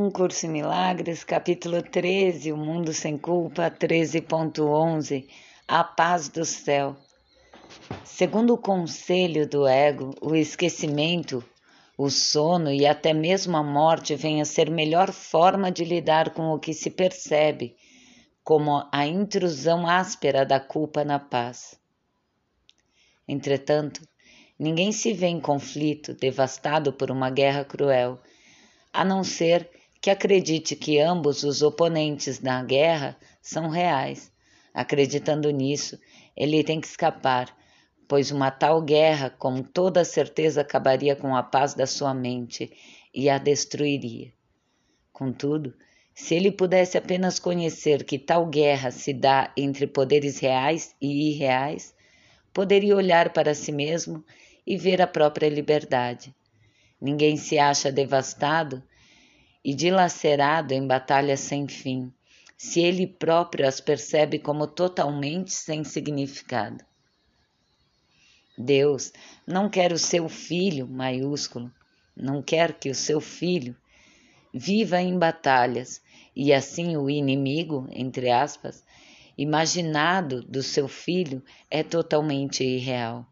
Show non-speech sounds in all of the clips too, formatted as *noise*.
Um Curso em Milagres, capítulo 13, O Mundo Sem Culpa, 13.11, A Paz do Céu. Segundo o conselho do ego, o esquecimento, o sono e até mesmo a morte vêm a ser melhor forma de lidar com o que se percebe como a intrusão áspera da culpa na paz. Entretanto, ninguém se vê em conflito, devastado por uma guerra cruel, a não ser que acredite que ambos os oponentes na guerra são reais. Acreditando nisso, ele tem que escapar, pois uma tal guerra com toda certeza acabaria com a paz da sua mente e a destruiria. Contudo, se ele pudesse apenas conhecer que tal guerra se dá entre poderes reais e irreais, poderia olhar para si mesmo e ver a própria liberdade. Ninguém se acha devastado e dilacerado em batalhas sem fim, se ele próprio as percebe como totalmente sem significado. Deus não quer o seu filho, maiúsculo, não quer que o seu filho viva em batalhas e assim o inimigo, entre aspas, imaginado do seu filho é totalmente irreal.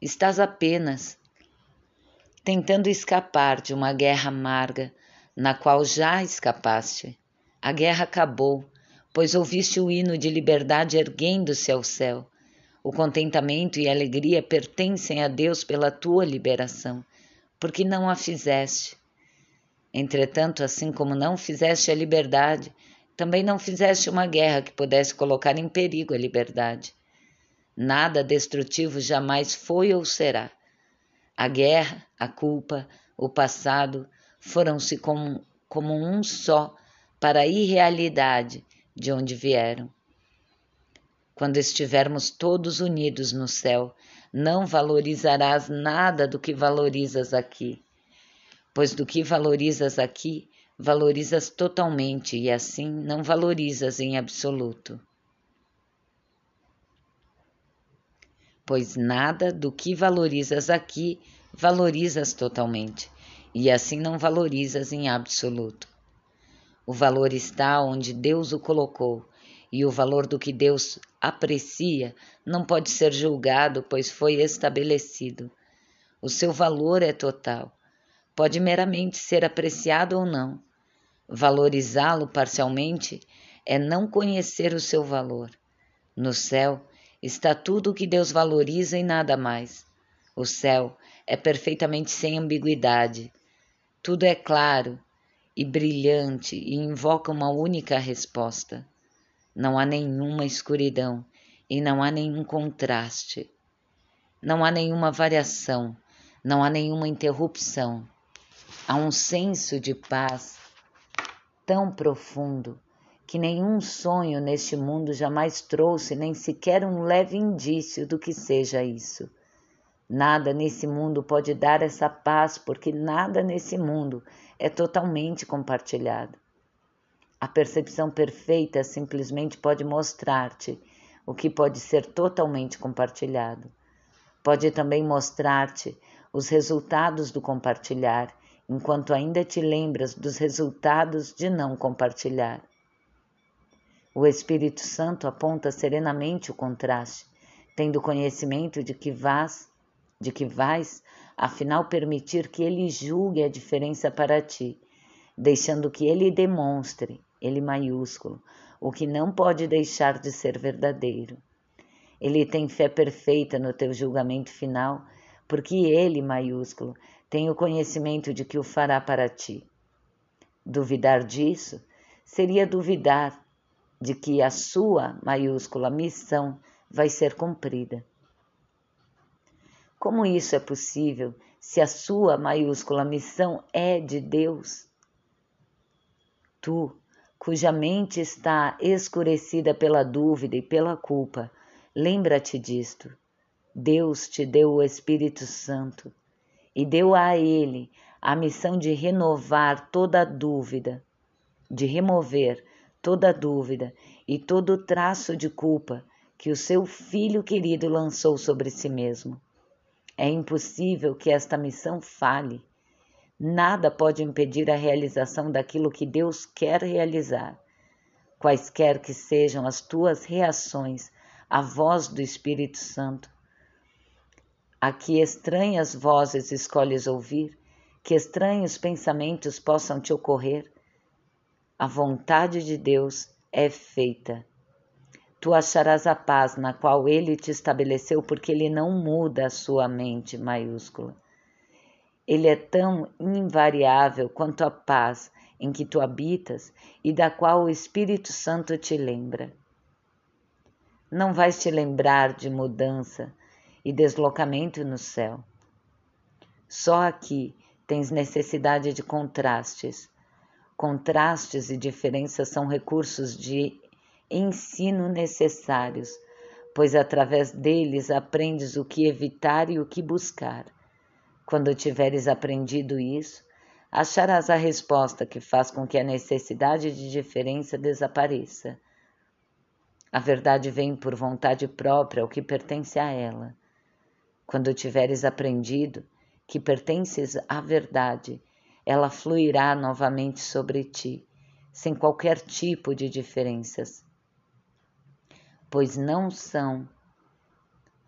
Estás apenas tentando escapar de uma guerra amarga na qual já escapaste. A guerra acabou, pois ouviste o hino de liberdade erguendo-se ao céu. O contentamento e a alegria pertencem a Deus pela tua liberação, porque não a fizeste. Entretanto, assim como não fizeste a liberdade, também não fizeste uma guerra que pudesse colocar em perigo a liberdade. Nada destrutivo jamais foi ou será. A guerra, a culpa, o passado foram-se como, como um só para a irrealidade de onde vieram. Quando estivermos todos unidos no céu, não valorizarás nada do que valorizas aqui, pois do que valorizas aqui, valorizas totalmente e assim não valorizas em absoluto. Pois nada do que valorizas aqui valorizas totalmente, e assim não valorizas em absoluto. O valor está onde Deus o colocou, e o valor do que Deus aprecia não pode ser julgado, pois foi estabelecido. O seu valor é total. Pode meramente ser apreciado ou não. Valorizá-lo parcialmente é não conhecer o seu valor. No céu, está tudo o que Deus valoriza e nada mais. O céu é perfeitamente sem ambiguidade. Tudo é claro e brilhante e invoca uma única resposta. Não há nenhuma escuridão e não há nenhum contraste. Não há nenhuma variação, não há nenhuma interrupção. Há um senso de paz tão profundo que nenhum sonho neste mundo jamais trouxe nem sequer um leve indício do que seja isso. Nada nesse mundo pode dar essa paz, porque nada nesse mundo é totalmente compartilhado. A percepção perfeita simplesmente pode mostrar-te o que pode ser totalmente compartilhado. Pode também mostrar-te os resultados do compartilhar, enquanto ainda te lembras dos resultados de não compartilhar. O Espírito Santo aponta serenamente o contraste, tendo conhecimento de que vás, de que vais, afinal permitir que ele julgue a diferença para ti, deixando que ele demonstre, ele maiúsculo, o que não pode deixar de ser verdadeiro. Ele tem fé perfeita no teu julgamento final, porque ele, maiúsculo, tem o conhecimento de que o fará para ti. Duvidar disso seria duvidar de que a sua maiúscula missão vai ser cumprida. Como isso é possível se a sua maiúscula missão é de Deus? Tu, cuja mente está escurecida pela dúvida e pela culpa, lembra-te disto. Deus te deu o Espírito Santo e deu a ele a missão de renovar toda a dúvida, de remover toda dúvida e todo traço de culpa que o seu filho querido lançou sobre si mesmo. É impossível que esta missão falhe. Nada pode impedir a realização daquilo que Deus quer realizar, quaisquer que sejam as tuas reações à voz do Espírito Santo. A que estranhas vozes escolhes ouvir, que estranhos pensamentos possam te ocorrer, a vontade de Deus é feita. Tu acharás a paz na qual ele te estabeleceu, porque ele não muda a sua mente maiúscula. Ele é tão invariável quanto a paz em que tu habitas e da qual o Espírito Santo te lembra. Não vais te lembrar de mudança e deslocamento no céu. Só aqui tens necessidade de contrastes. Contrastes e diferenças são recursos de ensino necessários, pois através deles aprendes o que evitar e o que buscar. Quando tiveres aprendido isso, acharás a resposta que faz com que a necessidade de diferença desapareça. A verdade vem por vontade própria ao que pertence a ela. Quando tiveres aprendido que pertences à verdade, ela fluirá novamente sobre ti, sem qualquer tipo de diferenças. Pois não são,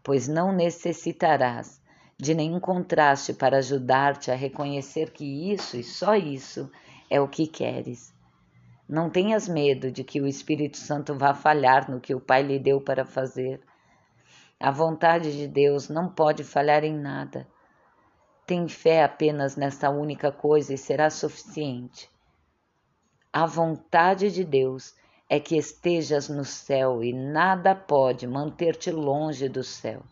pois não necessitarás de nenhum contraste para ajudar-te a reconhecer que isso e só isso é o que queres. Não tenhas medo de que o Espírito Santo vá falhar no que o Pai lhe deu para fazer. A vontade de Deus não pode falhar em nada. Tem fé apenas nessa única coisa e será suficiente. A vontade de Deus é que estejas no céu e nada pode manter-te longe do céu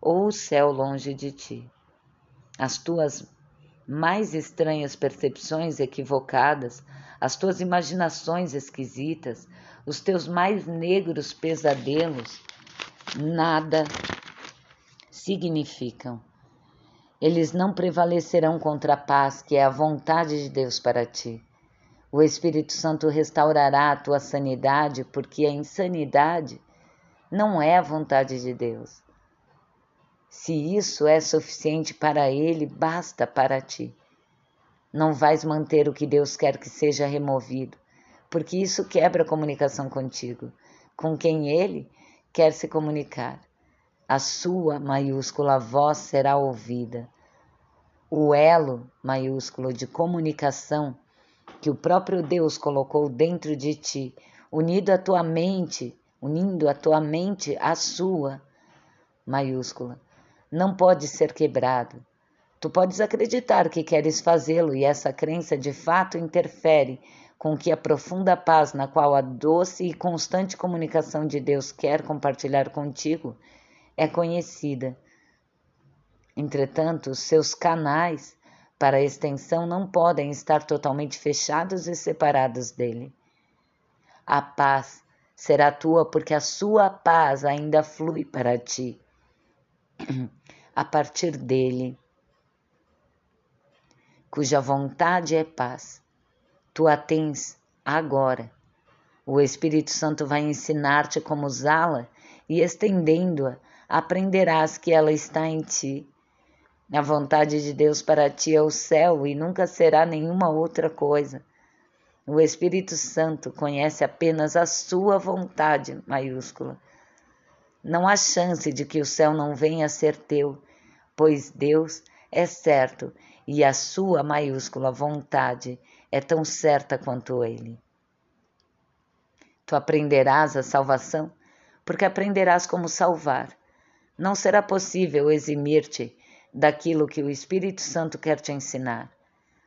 ou o céu longe de ti. As tuas mais estranhas percepções equivocadas, as tuas imaginações esquisitas, os teus mais negros pesadelos, nada significam. Eles não prevalecerão contra a paz que é a vontade de Deus para ti. O Espírito Santo restaurará a tua sanidade, porque a insanidade não é a vontade de Deus. Se isso é suficiente para ele, basta para ti. Não vais manter o que Deus quer que seja removido, porque isso quebra a comunicação contigo, com quem ele quer se comunicar. A sua maiúscula voz será ouvida. O elo maiúsculo de comunicação que o próprio Deus colocou dentro de ti, unido à tua mente, unindo a tua mente à sua maiúscula, não pode ser quebrado. Tu podes acreditar que queres fazê-lo e essa crença de fato interfere com que a profunda paz na qual a doce e constante comunicação de Deus quer compartilhar contigo é conhecida. Entretanto, seus canais para extensão não podem estar totalmente fechados e separados dele. A paz será tua porque a sua paz ainda flui para ti *clears throat* a partir dele, cuja vontade é paz. Tu a tens agora. O Espírito Santo vai ensinar-te como usá-la e, estendendo-a, aprenderás que ela está em ti. A vontade de Deus para ti é o céu e nunca será nenhuma outra coisa. O Espírito Santo conhece apenas a sua vontade maiúscula. Não há chance de que o céu não venha a ser teu, pois Deus é certo e a sua maiúscula vontade é tão certa quanto ele. Tu aprenderás a salvação, porque aprenderás como salvar. Não será possível eximir-te daquilo que o Espírito Santo quer te ensinar.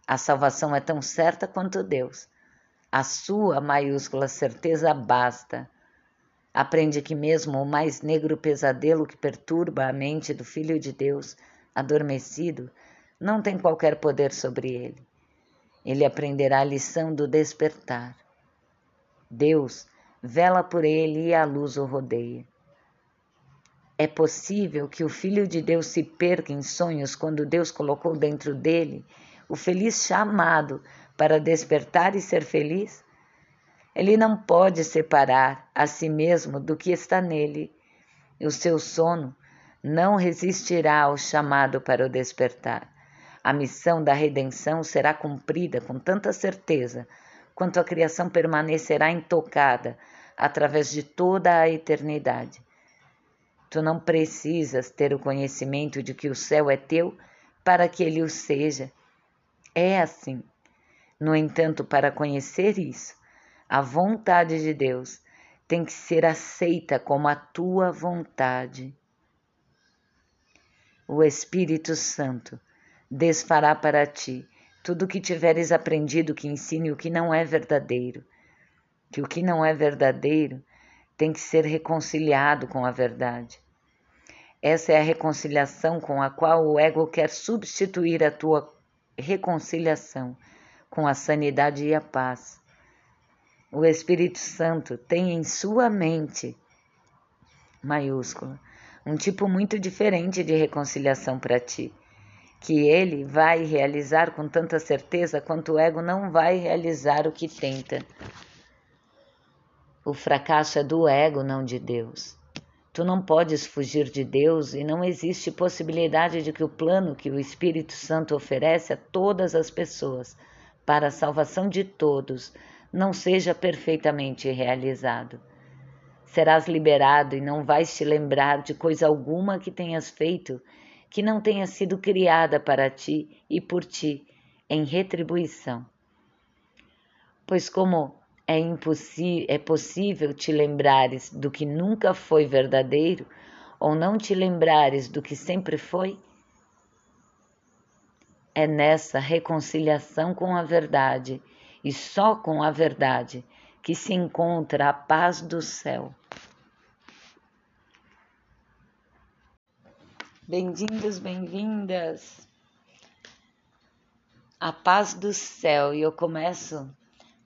A salvação é tão certa quanto Deus. A sua maiúscula certeza basta Aprende que mesmo o mais negro pesadelo que perturba a mente do Filho de Deus, adormecido, não tem qualquer poder sobre ele. Ele aprenderá a lição do despertar. Deus vela por ele e a luz o rodeia. É possível que o Filho de Deus se perca em sonhos quando Deus colocou dentro dele o feliz chamado para despertar e ser feliz? Ele não pode separar a si mesmo do que está nele. O seu sono não resistirá ao chamado para o despertar. A missão da redenção será cumprida com tanta certeza quanto a criação permanecerá intocada através de toda a eternidade. Tu não precisas ter o conhecimento de que o céu é teu para que ele o seja. É assim. No entanto, para conhecer isso, a vontade de Deus tem que ser aceita como a tua vontade. O Espírito Santo desfará para ti tudo o que tiveres aprendido que ensine o que não é verdadeiro, que o que não é verdadeiro tem que ser reconciliado com a verdade. Essa é a reconciliação com a qual o ego quer substituir a tua reconciliação com a sanidade e a paz. O Espírito Santo tem em sua mente, maiúscula, um tipo muito diferente de reconciliação para ti que ele vai realizar com tanta certeza quanto o ego não vai realizar o que tenta. O fracasso é do ego, não de Deus. Tu não podes fugir de Deus e não existe possibilidade de que o plano que o Espírito Santo oferece a todas as pessoas para a salvação de todos não seja perfeitamente realizado. Serás liberado e não vais te lembrar de coisa alguma que tenhas feito que não tenha sido criada para ti e por ti em retribuição. Pois como é, é possível te lembrares do que nunca foi verdadeiro, ou não te lembrares do que sempre foi? É nessa reconciliação com a verdade e só com a verdade que se encontra a paz do céu. Bem-vindos, bem-vindas. A paz do céu. E eu começo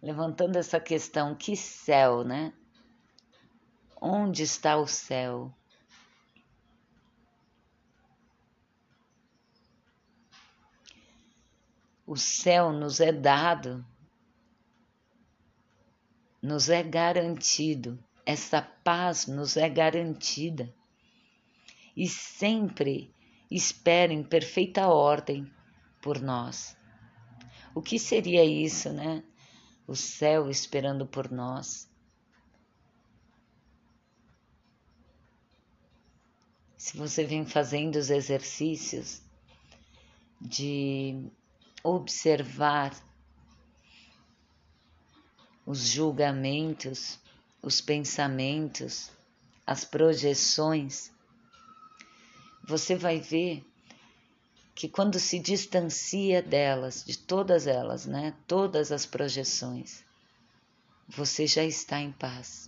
levantando essa questão: que céu, né? Onde está o céu? O céu nos é dado, nos é garantido, essa paz nos é garantida e sempre espera em perfeita ordem por nós. O que seria isso, né? O céu esperando por nós. Se você vem fazendo os exercícios de observar os julgamentos, os pensamentos, as projeções, você vai ver que quando se distancia delas, de todas elas, né, todas as projeções, você já está em paz.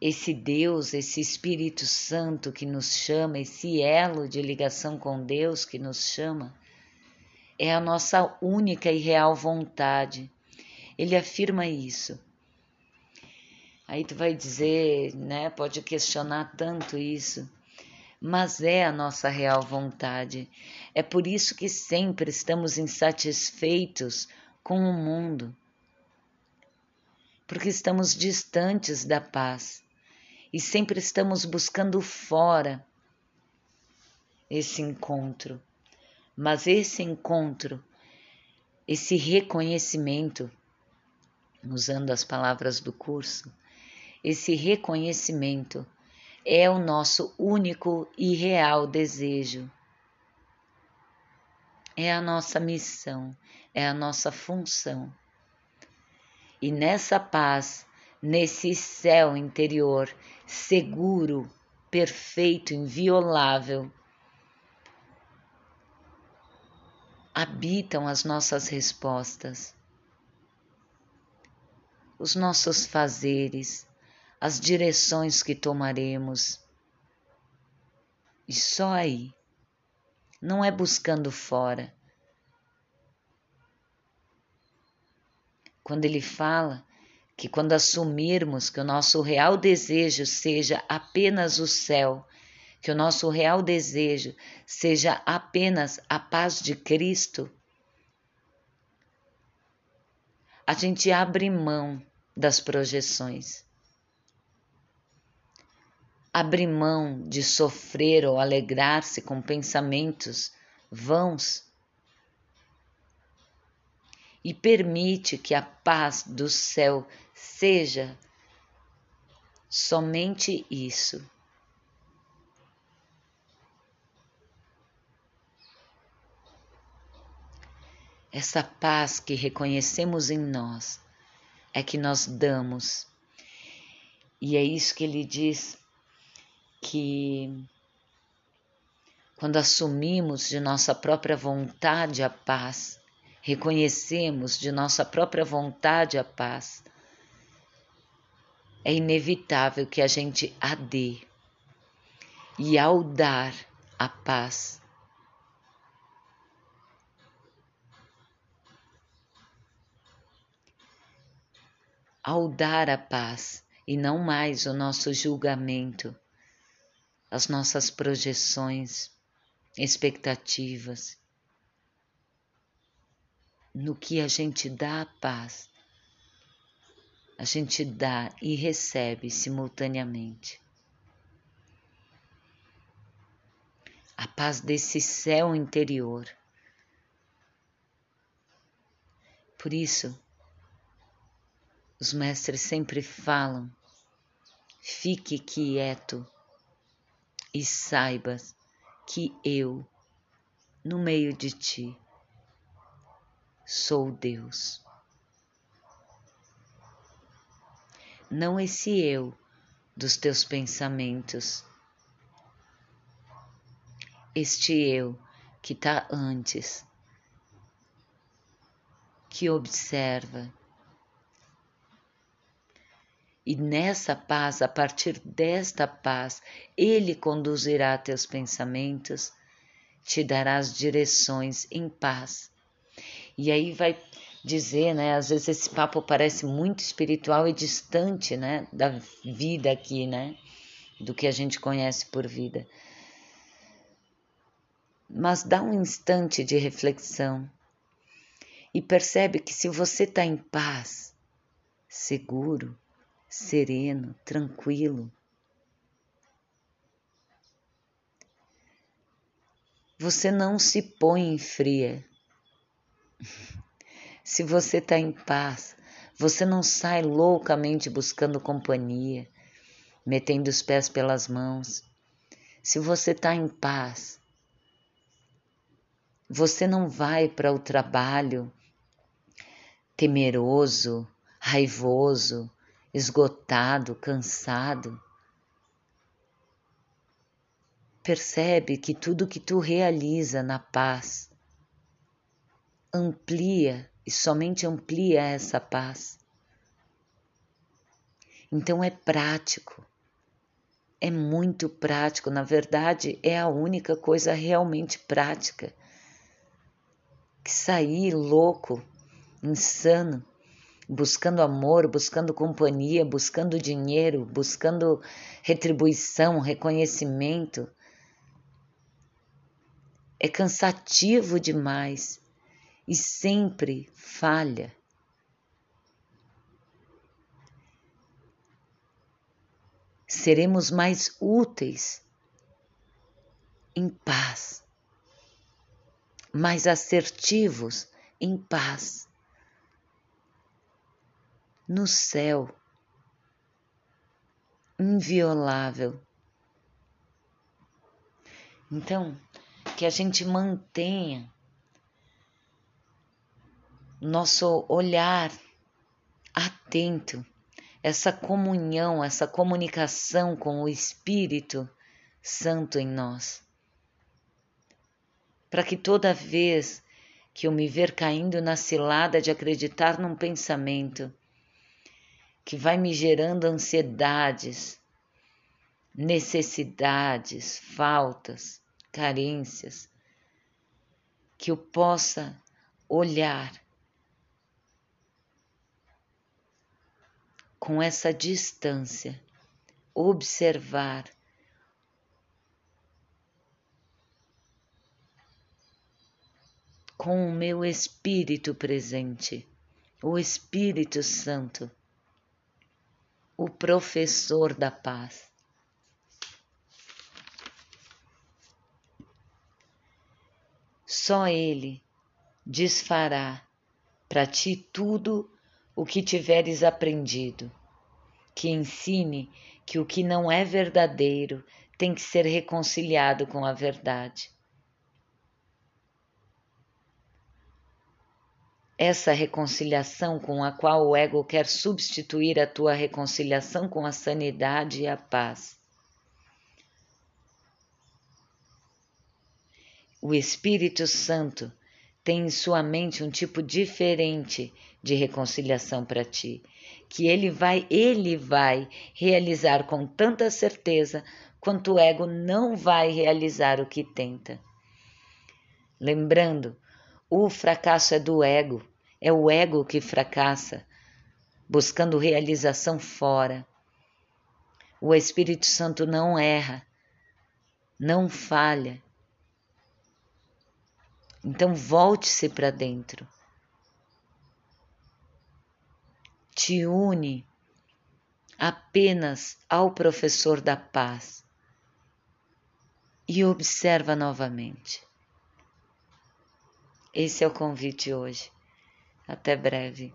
Esse Deus, esse Espírito Santo que nos chama, esse elo de ligação com Deus que nos chama, é a nossa única e real vontade. Ele afirma isso. Aí tu vai dizer, né? Pode questionar tanto isso, mas é a nossa real vontade. É por isso que sempre estamos insatisfeitos com o mundo, porque estamos distantes da paz e sempre estamos buscando fora esse encontro. Mas esse encontro, esse reconhecimento, usando as palavras do curso, esse reconhecimento é o nosso único e real desejo. É a nossa missão, é a nossa função. E nessa paz, nesse céu interior seguro, perfeito, inviolável, habitam as nossas respostas, os nossos fazeres, as direções que tomaremos. E só aí, não é buscando fora. Quando ele fala que quando assumirmos que o nosso real desejo seja apenas o céu, que o nosso real desejo seja apenas a paz de Cristo, a gente abre mão das projeções abrir mão de sofrer ou alegrar-se com pensamentos vãos e permite que a paz do céu seja somente isso. Essa paz que reconhecemos em nós é que nós damos. E é isso que ele diz que quando assumimos de nossa própria vontade a paz, reconhecemos de nossa própria vontade a paz, é inevitável que a gente a dê. E ao dar a paz, ao dar a paz e não mais o nosso julgamento, as nossas projeções, expectativas, no que a gente dá a paz, a gente dá e recebe simultaneamente. A paz desse céu interior. Por isso, os mestres sempre falam: fique quieto e saibas que eu, no meio de ti, sou Deus. Não esse eu dos teus pensamentos, este eu que está antes, que observa, e nessa paz, a partir desta paz, Ele conduzirá teus pensamentos, te dará as direções em paz. E aí vai dizer, né? Às vezes esse papo parece muito espiritual e distante, né? Da vida aqui, né? Do que a gente conhece por vida. Mas dá um instante de reflexão e percebe que se você está em paz, seguro, sereno, tranquilo. Você não se põe em fria. *laughs* Se você está em paz, você não sai loucamente buscando companhia, metendo os pés pelas mãos. Se você está em paz, você não vai para o trabalho temeroso, raivoso, esgotado, cansado. Percebe que tudo que tu realiza na paz amplia e somente amplia essa paz. Então é prático, é muito prático, na verdade é a única coisa realmente prática. Que sair louco, insano, buscando amor, buscando companhia, buscando dinheiro, buscando retribuição, reconhecimento. É cansativo demais e sempre falha. Seremos mais úteis em paz, mais assertivos em paz no céu inviolável. Então, que a gente mantenha nosso olhar atento, essa comunhão, essa comunicação com o Espírito Santo em nós. Para que toda vez que eu me ver caindo na cilada de acreditar num pensamento, que vai me gerando ansiedades, necessidades, faltas, carências, que eu possa olhar com essa distância, observar com o meu espírito presente, o Espírito Santo o professor da paz. Só Ele desfará para ti tudo o que tiveres aprendido, que ensine que o que não é verdadeiro tem que ser reconciliado com a verdade. Essa reconciliação com a qual o ego quer substituir a tua reconciliação com a sanidade e a paz. O Espírito Santo tem em sua mente um tipo diferente de reconciliação para ti, que ele vai, ele vai realizar com tanta certeza quanto o ego não vai realizar o que tenta. Lembrando, o fracasso é do ego, é o ego que fracassa, buscando realização fora. O Espírito Santo não erra, não falha, então volte-se para dentro. Te une apenas ao professor da paz e observa novamente. Esse é o convite hoje. Até breve.